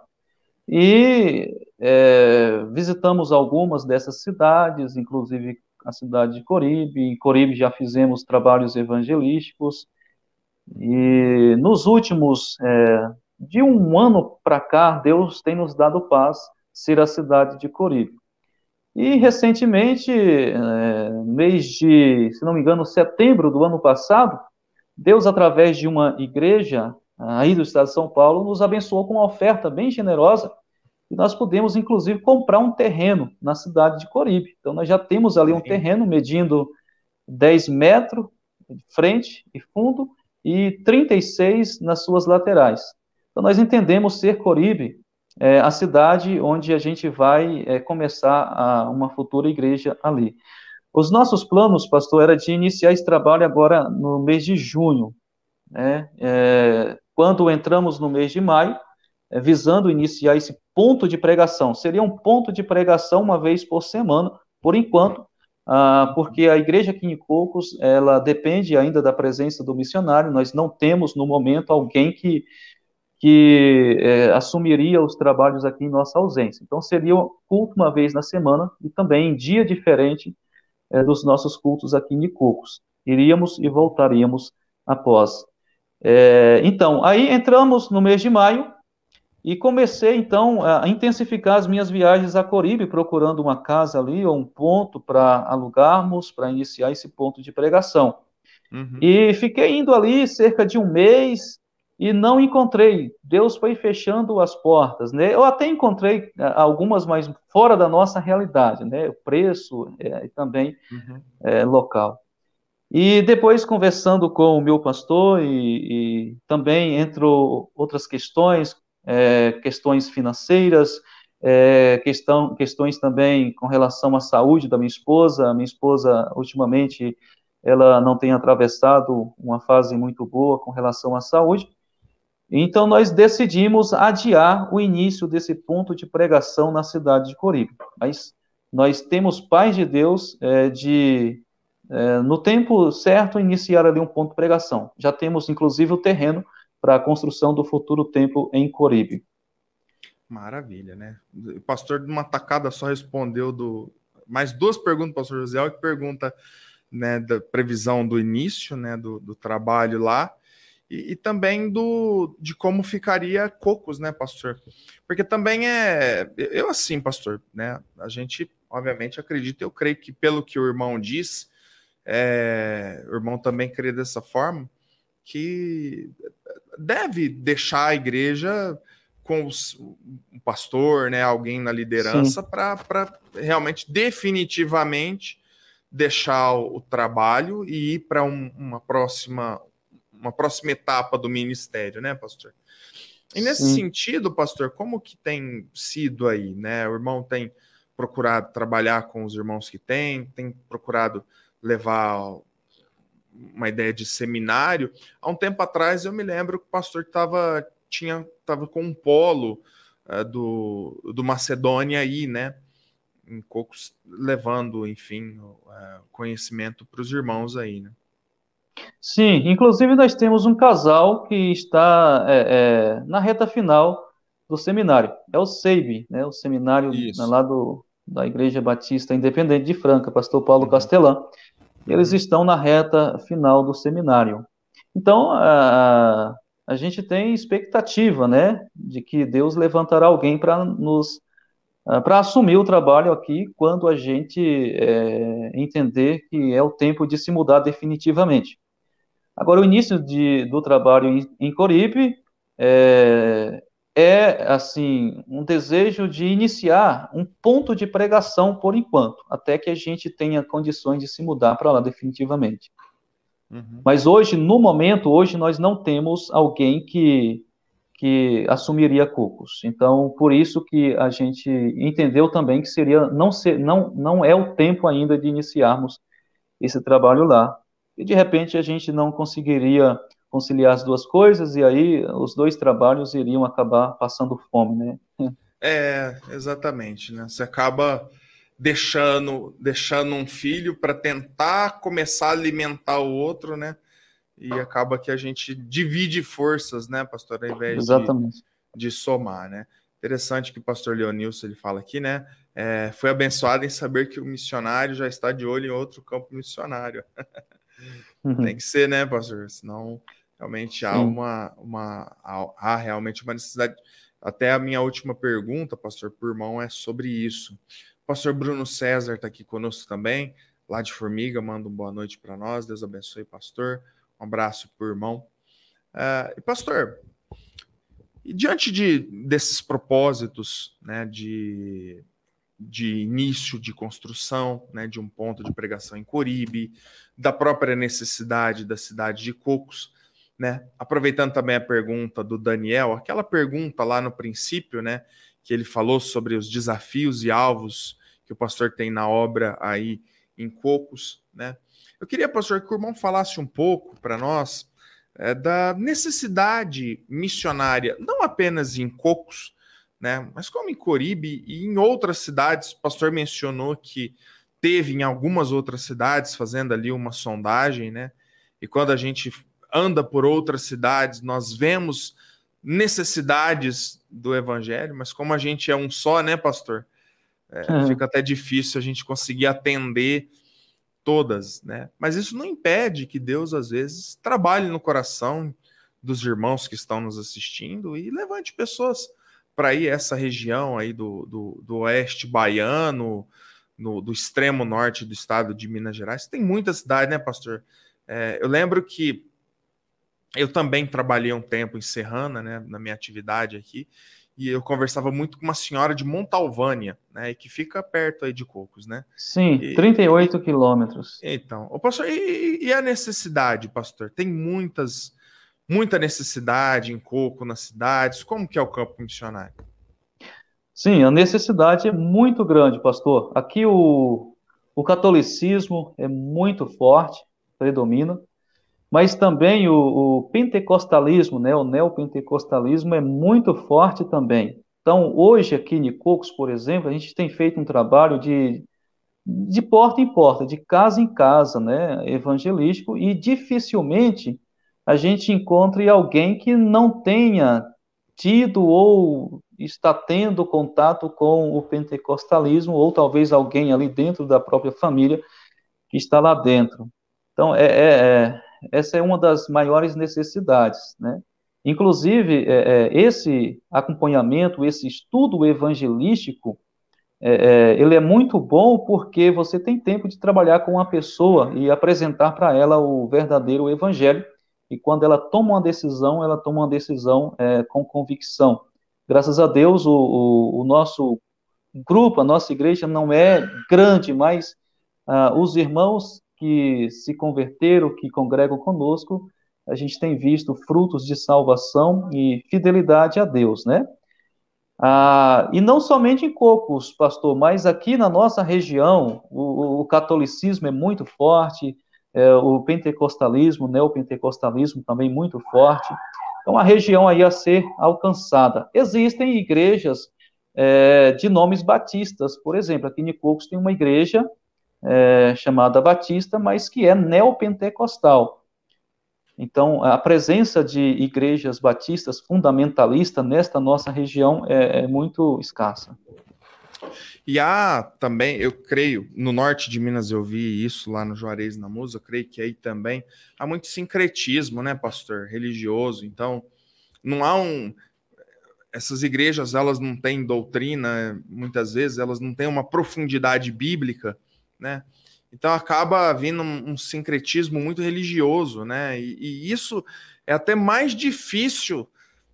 E é, visitamos algumas dessas cidades, inclusive a cidade de Coribe. Em Coribe já fizemos trabalhos evangelísticos. E nos últimos, é, de um ano para cá, Deus tem nos dado paz ser a cidade de Coribe. E recentemente, é, mês de, se não me engano, setembro do ano passado, Deus, através de uma igreja aí do estado de São Paulo, nos abençoou com uma oferta bem generosa e nós pudemos, inclusive, comprar um terreno na cidade de Coribe. Então, nós já temos ali um terreno medindo 10 metros de frente e fundo e 36 nas suas laterais. Então, nós entendemos ser Coribe é, a cidade onde a gente vai é, começar a, uma futura igreja ali. Os nossos planos, pastor, era de iniciar esse trabalho agora no mês de junho. Né? É, quando entramos no mês de maio, visando iniciar esse ponto de pregação. Seria um ponto de pregação uma vez por semana, por enquanto, ah, porque a igreja aqui em Cocos, ela depende ainda da presença do missionário, nós não temos, no momento, alguém que, que é, assumiria os trabalhos aqui em nossa ausência. Então, seria um culto uma vez na semana e também em dia diferente é, dos nossos cultos aqui em Nicocos. Iríamos e voltaríamos após. É, então, aí entramos no mês de maio e comecei então a intensificar as minhas viagens a Coribe, procurando uma casa ali ou um ponto para alugarmos, para iniciar esse ponto de pregação. Uhum. E fiquei indo ali cerca de um mês, e não encontrei. Deus foi fechando as portas, né? Eu até encontrei é, algumas, mas fora da nossa realidade, né? O preço é, e também uhum. é, local. E depois conversando com o meu pastor e, e também entre outras questões, é, questões financeiras, é, questão, questões também com relação à saúde da minha esposa. A minha esposa ultimamente ela não tem atravessado uma fase muito boa com relação à saúde. Então, nós decidimos adiar o início desse ponto de pregação na cidade de Coribe. Mas nós temos paz de Deus é, de, é, no tempo certo, iniciar ali um ponto de pregação. Já temos, inclusive, o terreno para a construção do futuro templo em Coribe. Maravilha, né? O pastor, de uma tacada só, respondeu do. Mais duas perguntas, pastor José, que pergunta né, da previsão do início né, do, do trabalho lá e, e, também do de como ficaria Cocos, né, pastor? Porque também é eu assim, pastor, né? A gente obviamente acredita, eu creio que pelo que o irmão diz, é, o irmão também crê dessa forma que deve deixar a igreja com os, um pastor, né, alguém na liderança para realmente definitivamente deixar o, o trabalho e ir para um, uma próxima uma próxima etapa do ministério, né, pastor? E nesse Sim. sentido, pastor, como que tem sido aí, né? O irmão tem procurado trabalhar com os irmãos que tem, tem procurado levar uma ideia de seminário. Há um tempo atrás eu me lembro que o pastor estava tinha tava com um polo uh, do, do Macedônia aí, né? Em Cocos, levando, enfim, uh, conhecimento para os irmãos aí, né? Sim, inclusive nós temos um casal que está é, é, na reta final do seminário. É o SEIB, né, o seminário lá do, da Igreja Batista Independente de Franca, pastor Paulo uhum. Castelã. Eles uhum. estão na reta final do seminário. Então, a, a gente tem expectativa, né, de que Deus levantará alguém para nos para assumir o trabalho aqui quando a gente é, entender que é o tempo de se mudar definitivamente. Agora, o início de, do trabalho em, em Coripe é, é, assim, um desejo de iniciar um ponto de pregação por enquanto, até que a gente tenha condições de se mudar para lá definitivamente. Uhum. Mas hoje, no momento, hoje nós não temos alguém que, que assumiria Cocos. Então, por isso que a gente entendeu também que seria não ser, não não é o tempo ainda de iniciarmos esse trabalho lá e de repente a gente não conseguiria conciliar as duas coisas e aí os dois trabalhos iriam acabar passando fome, né? [LAUGHS] É, exatamente, né? Você acaba deixando deixando um filho para tentar começar a alimentar o outro, né? E acaba que a gente divide forças, né, pastor, ao invés de, de, somar, né? Interessante que o pastor Leonilson ele fala aqui, né? É, foi abençoado em saber que o missionário já está de olho em outro campo missionário. [LAUGHS] Uhum. Tem que ser, né, pastor? Senão realmente há uma, uma há realmente uma necessidade. Até a minha última pergunta, pastor Purmão, é sobre isso. O pastor Bruno César está aqui conosco também, lá de Formiga, manda uma boa noite para nós. Deus abençoe, pastor. Um abraço, irmão. Uh, e pastor, e diante de, desses propósitos, né, de de início de construção, né, de um ponto de pregação em Coribe, da própria necessidade da cidade de Cocos, né? Aproveitando também a pergunta do Daniel, aquela pergunta lá no princípio, né, que ele falou sobre os desafios e alvos que o pastor tem na obra aí em Cocos, né? Eu queria, pastor, que o irmão falasse um pouco para nós é, da necessidade missionária, não apenas em Cocos, né? Mas como em Coribe e em outras cidades, o pastor mencionou que teve em algumas outras cidades fazendo ali uma sondagem, né? E quando a gente anda por outras cidades, nós vemos necessidades do evangelho, mas como a gente é um só, né, pastor? É, uhum. Fica até difícil a gente conseguir atender todas, né? Mas isso não impede que Deus às vezes trabalhe no coração dos irmãos que estão nos assistindo e levante pessoas para ir essa região aí do, do, do oeste baiano, no, do extremo norte do estado de Minas Gerais. Tem muita cidade, né, pastor? É, eu lembro que eu também trabalhei um tempo em Serrana, né, na minha atividade aqui, e eu conversava muito com uma senhora de Montalvânia, né, que fica perto aí de Cocos, né? Sim, e, 38 quilômetros. Então, o pastor, e, e, a necessidade, pastor? Tem muitas muita necessidade em coco nas cidades? Como que é o campo missionário? Sim, a necessidade é muito grande, pastor. Aqui o, o catolicismo é muito forte, predomina, mas também o, o pentecostalismo, né, o neopentecostalismo é muito forte também. Então, hoje aqui em Cocos, por exemplo, a gente tem feito um trabalho de, de porta em porta, de casa em casa, né, evangelístico, e dificilmente a gente encontre alguém que não tenha tido ou está tendo contato com o pentecostalismo, ou talvez alguém ali dentro da própria família que está lá dentro. Então, é, é, é essa é uma das maiores necessidades, né? Inclusive, é, é esse acompanhamento, esse estudo evangelístico, é, é, ele é muito bom porque você tem tempo de trabalhar com uma pessoa e apresentar para ela o verdadeiro evangelho, e quando ela toma uma decisão, ela toma uma decisão é, com convicção. Graças a Deus, o, o, o, nosso grupo, a nossa igreja não é grande, mas ah, os irmãos que se converteram, que congregam conosco, a gente tem visto frutos de salvação e fidelidade a Deus, né? Ah, e não somente em Cocos, pastor, mas aqui na nossa região, o, o catolicismo é muito forte, é, o pentecostalismo, o neopentecostalismo também muito forte. Então, a região aí a ser alcançada. Existem igrejas é, de nomes batistas, por exemplo, aqui em Cocos tem uma igreja é, chamada Batista, mas que é neopentecostal. Então, a presença de igrejas batistas fundamentalistas nesta nossa região é, é, muito escassa. E há também, eu creio, no norte de Minas eu vi isso lá no Juarez na Musa, eu creio que aí também há muito sincretismo, né, pastor, religioso. Então, não há um. Essas igrejas, elas não têm doutrina, muitas vezes, elas não têm uma profundidade bíblica, né? Então acaba vindo um, um sincretismo muito religioso, né? E, e, isso é até mais difícil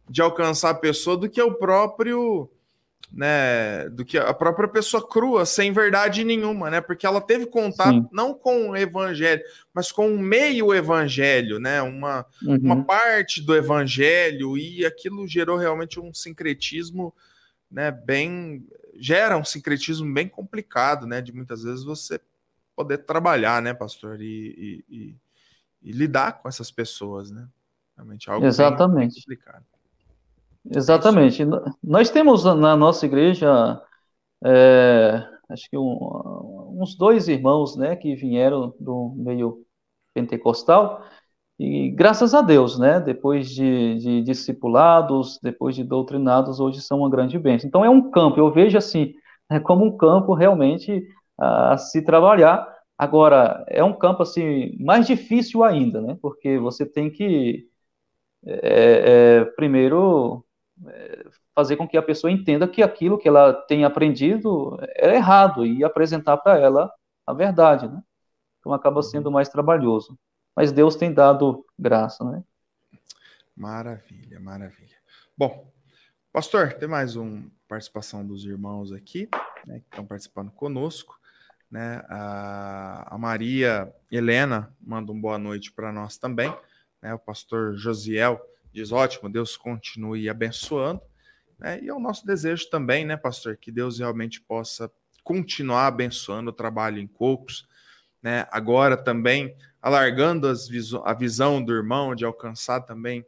de alcançar a pessoa do que o próprio, né? Do que a própria pessoa crua, sem verdade nenhuma, né? Porque ela teve contato Sim. não com o evangelho, mas com o meio evangelho, né? Uma, uhum. uma parte do evangelho, e aquilo gerou realmente um sincretismo, né? Bem. Gera um sincretismo bem complicado, né? De muitas vezes você poder trabalhar, né, pastor, e, e, e, e lidar com essas pessoas, né? Realmente é algo Exatamente. bem complicado. Exatamente. É Nós temos na nossa igreja, é, acho que um, uns dois irmãos, né, que vieram do meio pentecostal, e graças a Deus, né, depois de, de discipulados, depois de doutrinados, hoje são uma grande bênção. Então é um campo, eu vejo assim, é como um campo realmente a se trabalhar. Agora, é um campo assim mais difícil ainda, né? Porque você tem que é, é, primeiro é, fazer com que a pessoa entenda que aquilo que ela tem aprendido é errado e apresentar para ela a verdade, né? Então acaba sendo mais trabalhoso. Mas Deus tem dado graça, né? Maravilha, maravilha. Bom, pastor, tem mais uma participação dos irmãos aqui, né, que estão participando conosco. Né? A, a Maria Helena manda um boa noite para nós também. Né? O pastor Josiel diz: ótimo, Deus continue abençoando. Né? E é o nosso desejo também, né, pastor, que Deus realmente possa continuar abençoando o trabalho em Cocos. Né? Agora também alargando viso a visão do irmão de alcançar também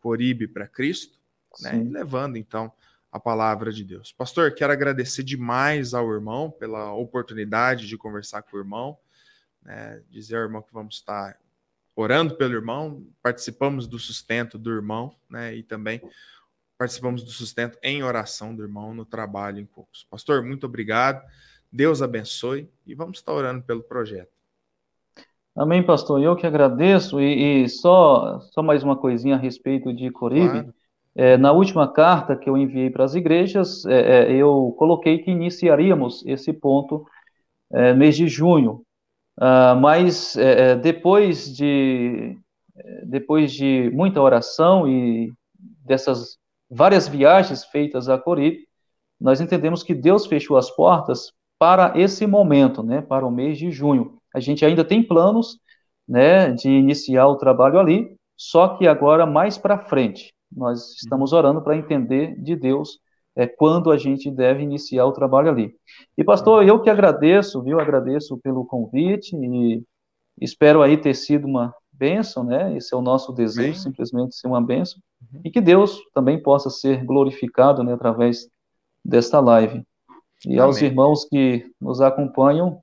Coribe para Cristo, né? e levando então a palavra de Deus. Pastor, quero agradecer demais ao irmão pela oportunidade de conversar com o irmão, né, dizer ao irmão que vamos estar orando pelo irmão, participamos do sustento do irmão, né, e também participamos do sustento em oração do irmão no trabalho em poucos. Pastor, muito obrigado, Deus abençoe e vamos estar orando pelo projeto. Amém, pastor. Eu que agradeço e, e só, só mais uma coisinha a respeito de Coribe. Claro. É, na última carta que eu enviei para as igrejas, é, é, eu coloquei que iniciaríamos esse ponto é, mês de junho, ah, mas é, é, depois de depois de muita oração e dessas várias viagens feitas a Coripe, nós entendemos que Deus fechou as portas para esse momento, né, para o mês de junho. A gente ainda tem planos, né, de iniciar o trabalho ali, só que agora mais para frente. Nós estamos orando para entender de Deus é, quando a gente deve iniciar o trabalho ali. E, pastor, eu que agradeço, viu? Agradeço pelo convite e espero aí ter sido uma bênção, né? Esse é o nosso desejo, Bem. simplesmente ser uma bênção. Uhum. E que Deus também possa ser glorificado né, através desta live. E Amém. aos irmãos que nos acompanham,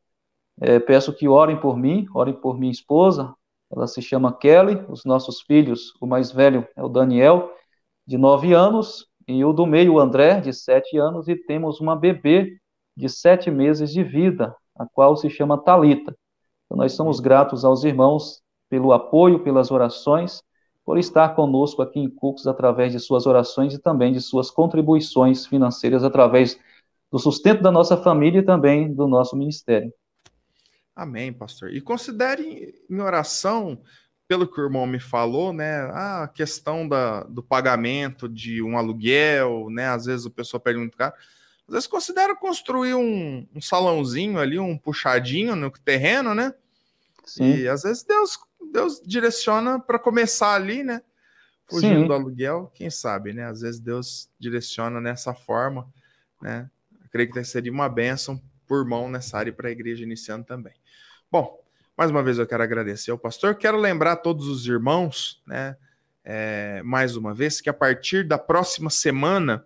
é, peço que orem por mim, orem por minha esposa, ela se chama Kelly, os nossos filhos, o mais velho é o Daniel, de 9 anos, e o do meio, o André, de 7 anos, e temos uma bebê de 7 meses de vida, a qual se chama Talita. Então, nós somos gratos aos irmãos pelo apoio, pelas orações, por estar conosco aqui em Cux através de suas orações e também de suas contribuições financeiras através do sustento da nossa família e também do nosso ministério. Amém, pastor. E considere em oração pelo que o irmão me falou, né, a questão da, do pagamento de um aluguel, né, às vezes o pessoal muito caro, às vezes considera construir um, um salãozinho ali, um puxadinho no terreno, né, Sim. e às vezes Deus Deus direciona para começar ali, né? Fugindo Sim. do aluguel, quem sabe, né? Às vezes Deus direciona nessa forma, né? Eu creio que seria uma bênção por mão nessa área para a igreja iniciando também. Bom, mais uma vez eu quero agradecer ao pastor. Quero lembrar a todos os irmãos, né? É, mais uma vez, que a partir da próxima semana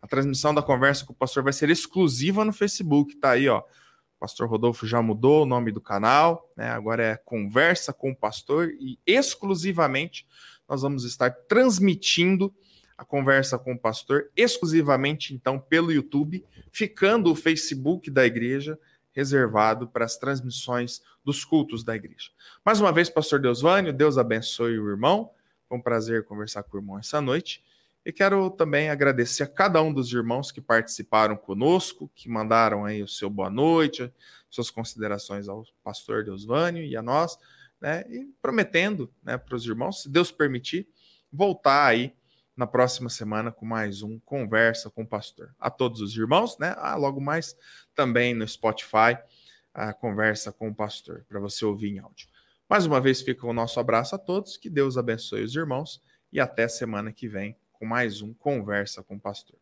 a transmissão da conversa com o pastor vai ser exclusiva no Facebook, tá aí, ó. O pastor Rodolfo já mudou o nome do canal, né? Agora é Conversa com o Pastor e exclusivamente nós vamos estar transmitindo a conversa com o pastor exclusivamente então pelo YouTube, ficando o Facebook da igreja reservado para as transmissões dos cultos da igreja. Mais uma vez, pastor Deusvânio, Deus abençoe o irmão. Foi um prazer conversar com o irmão essa noite. E quero também agradecer a cada um dos irmãos que participaram conosco, que mandaram aí o seu boa noite, suas considerações ao pastor Deusvânio e a nós, né? E prometendo, né, para os irmãos, se Deus permitir, voltar aí na próxima semana com mais um Conversa com o Pastor. A todos os irmãos, né? Ah, logo mais também no Spotify, a Conversa com o Pastor, para você ouvir em áudio. Mais uma vez fica o nosso abraço a todos, que Deus abençoe os irmãos e até semana que vem com mais um Conversa com o Pastor.